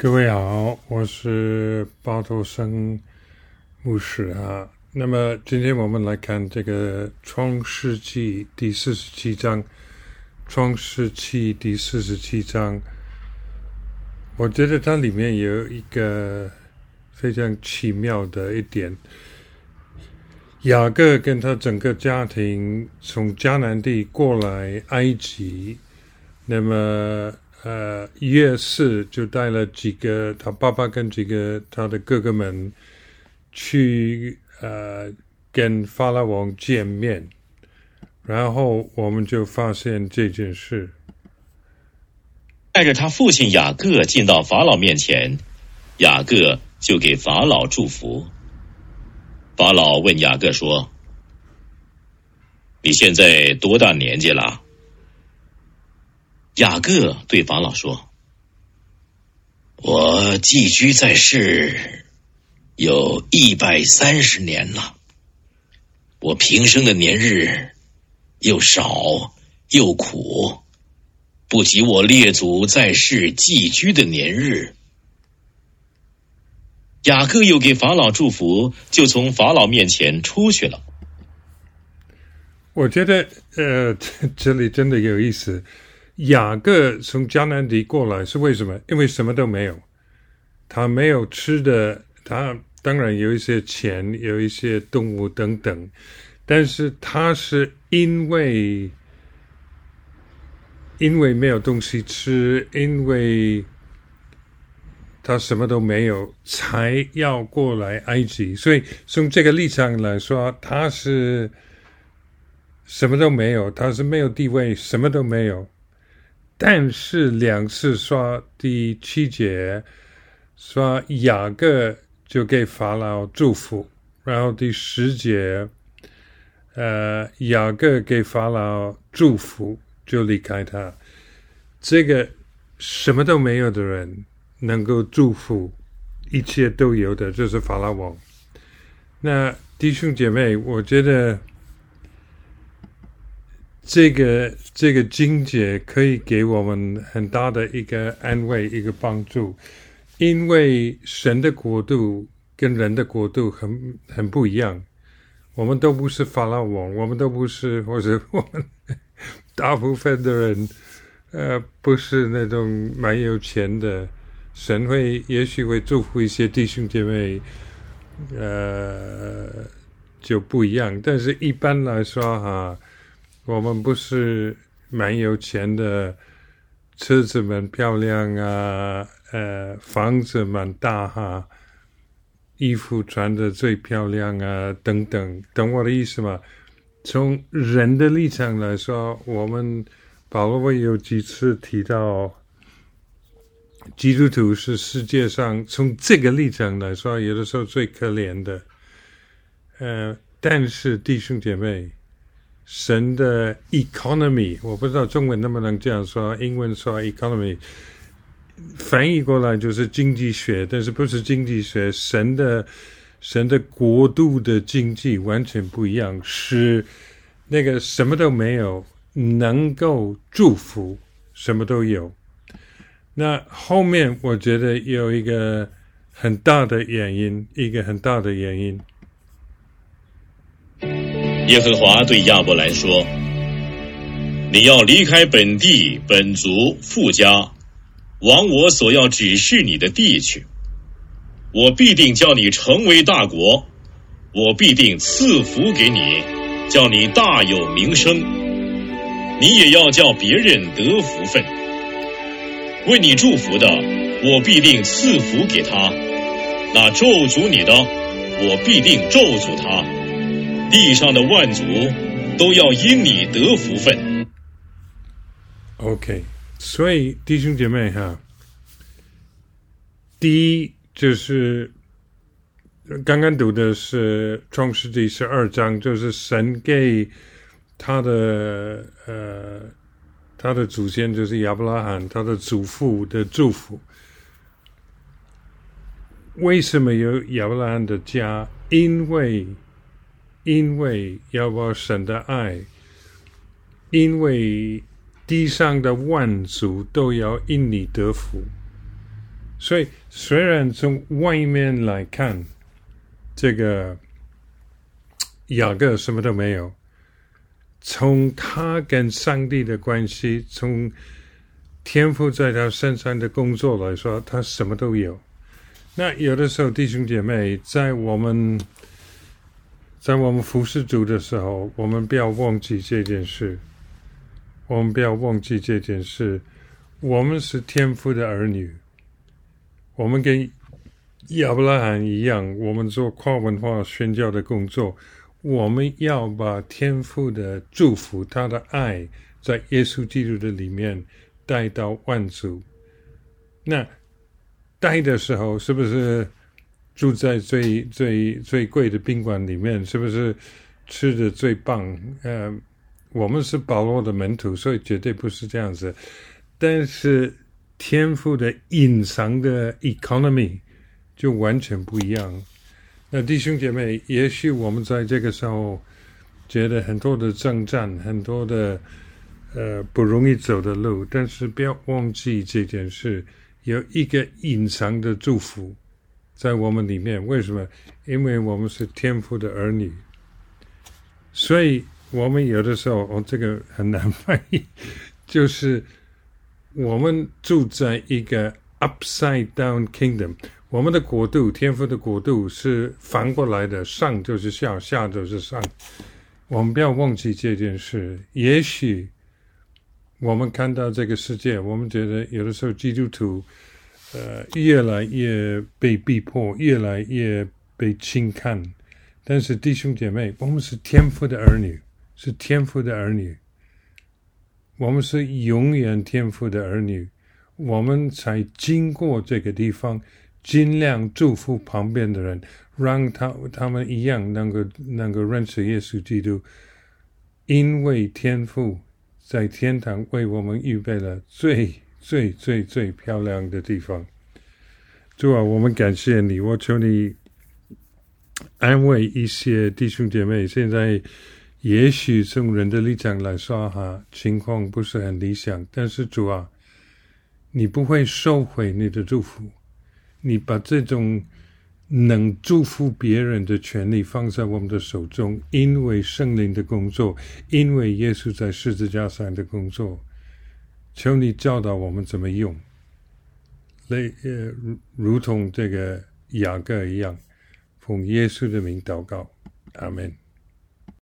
各位好，我是巴头生牧师啊。那么今天我们来看这个《创世纪》第四十七章，《创世纪》第四十七章，我觉得它里面有一个非常奇妙的一点：雅各跟他整个家庭从迦南地过来埃及，那么。呃，约瑟就带了几个他爸爸跟几个他的哥哥们去呃跟法老王见面，然后我们就发现这件事。带着他父亲雅各进到法老面前，雅各就给法老祝福。法老问雅各说：“你现在多大年纪了？”雅各对法老说：“我寄居在世有一百三十年了，我平生的年日又少又苦，不及我列祖在世寄居的年日。”雅各又给法老祝福，就从法老面前出去了。我觉得，呃，这里真的有意思。雅各从迦南地过来是为什么？因为什么都没有，他没有吃的，他当然有一些钱，有一些动物等等，但是他是因为因为没有东西吃，因为他什么都没有，才要过来埃及。所以从这个立场来说，他是什么都没有，他是没有地位，什么都没有。但是两次说第七节说雅各就给法老祝福，然后第十节，呃，雅各给法老祝福就离开他。这个什么都没有的人能够祝福一切都有的，就是法老王。那弟兄姐妹，我觉得。这个这个境界可以给我们很大的一个安慰，一个帮助，因为神的国度跟人的国度很很不一样。我们都不是法老王，我们都不是，或者我们大部分的人，呃，不是那种蛮有钱的。神会也许会祝福一些弟兄姐妹，呃，就不一样。但是一般来说，哈。我们不是蛮有钱的，车子蛮漂亮啊，呃，房子蛮大哈，衣服穿的最漂亮啊，等等，懂我的意思吗？从人的立场来说，我们保罗会有几次提到，基督徒是世界上从这个立场来说，有的时候最可怜的，呃，但是弟兄姐妹。神的 economy，我不知道中文能不能这样说，英文说 economy，翻译过来就是经济学，但是不是经济学，神的神的国度的经济完全不一样，是那个什么都没有，能够祝福，什么都有。那后面我觉得有一个很大的原因，一个很大的原因。耶和华对亚伯兰说：“你要离开本地、本族、富家，往我所要指示你的地去。我必定叫你成为大国，我必定赐福给你，叫你大有名声。你也要叫别人得福分。为你祝福的，我必定赐福给他；那咒诅你的，我必定咒诅他。”地上的万族都要因你得福分。OK，所以弟兄姐妹哈，第一就是刚刚读的是创世纪十二章，就是神给他的呃他的祖先就是亚伯拉罕他的祖父的祝福。为什么有亚伯拉罕的家？因为因为要我神的爱，因为地上的万族都要因你得福，所以虽然从外面来看，这个雅各什么都没有，从他跟上帝的关系，从天赋在他身上的工作来说，他什么都有。那有的时候，弟兄姐妹，在我们，在我们服侍主的时候，我们不要忘记这件事。我们不要忘记这件事。我们是天父的儿女，我们跟亚伯拉罕一样，我们做跨文化宣教的工作。我们要把天父的祝福、他的爱，在耶稣基督的里面带到万族。那。待的时候是不是住在最最最贵的宾馆里面？是不是吃的最棒？呃，我们是保罗的门徒，所以绝对不是这样子。但是天赋的隐藏的 economy 就完全不一样。那弟兄姐妹，也许我们在这个时候觉得很多的征战，很多的呃不容易走的路，但是不要忘记这件事。有一个隐藏的祝福在我们里面，为什么？因为我们是天父的儿女，所以我们有的时候，哦，这个很难翻译，就是我们住在一个 upside down kingdom，我们的国度，天父的国度是反过来的，上就是下，下就是上，我们不要忘记这件事。也许。我们看到这个世界，我们觉得有的时候基督徒，呃，越来越被逼迫，越来越被轻看。但是弟兄姐妹，我们是天父的儿女，是天父的儿女，我们是永远天父的儿女。我们才经过这个地方，尽量祝福旁边的人，让他他们一样能够能够认识耶稣基督，因为天父。在天堂为我们预备了最最最最漂亮的地方。主啊，我们感谢你，我求你安慰一些弟兄姐妹。现在也许从人的立场来说，哈，情况不是很理想，但是主啊，你不会收回你的祝福，你把这种。能祝福别人的权利放在我们的手中，因为圣灵的工作，因为耶稣在十字架上的工作，求你教导我们怎么用，类呃如如同这个雅各一样，奉耶稣的名祷告，阿门。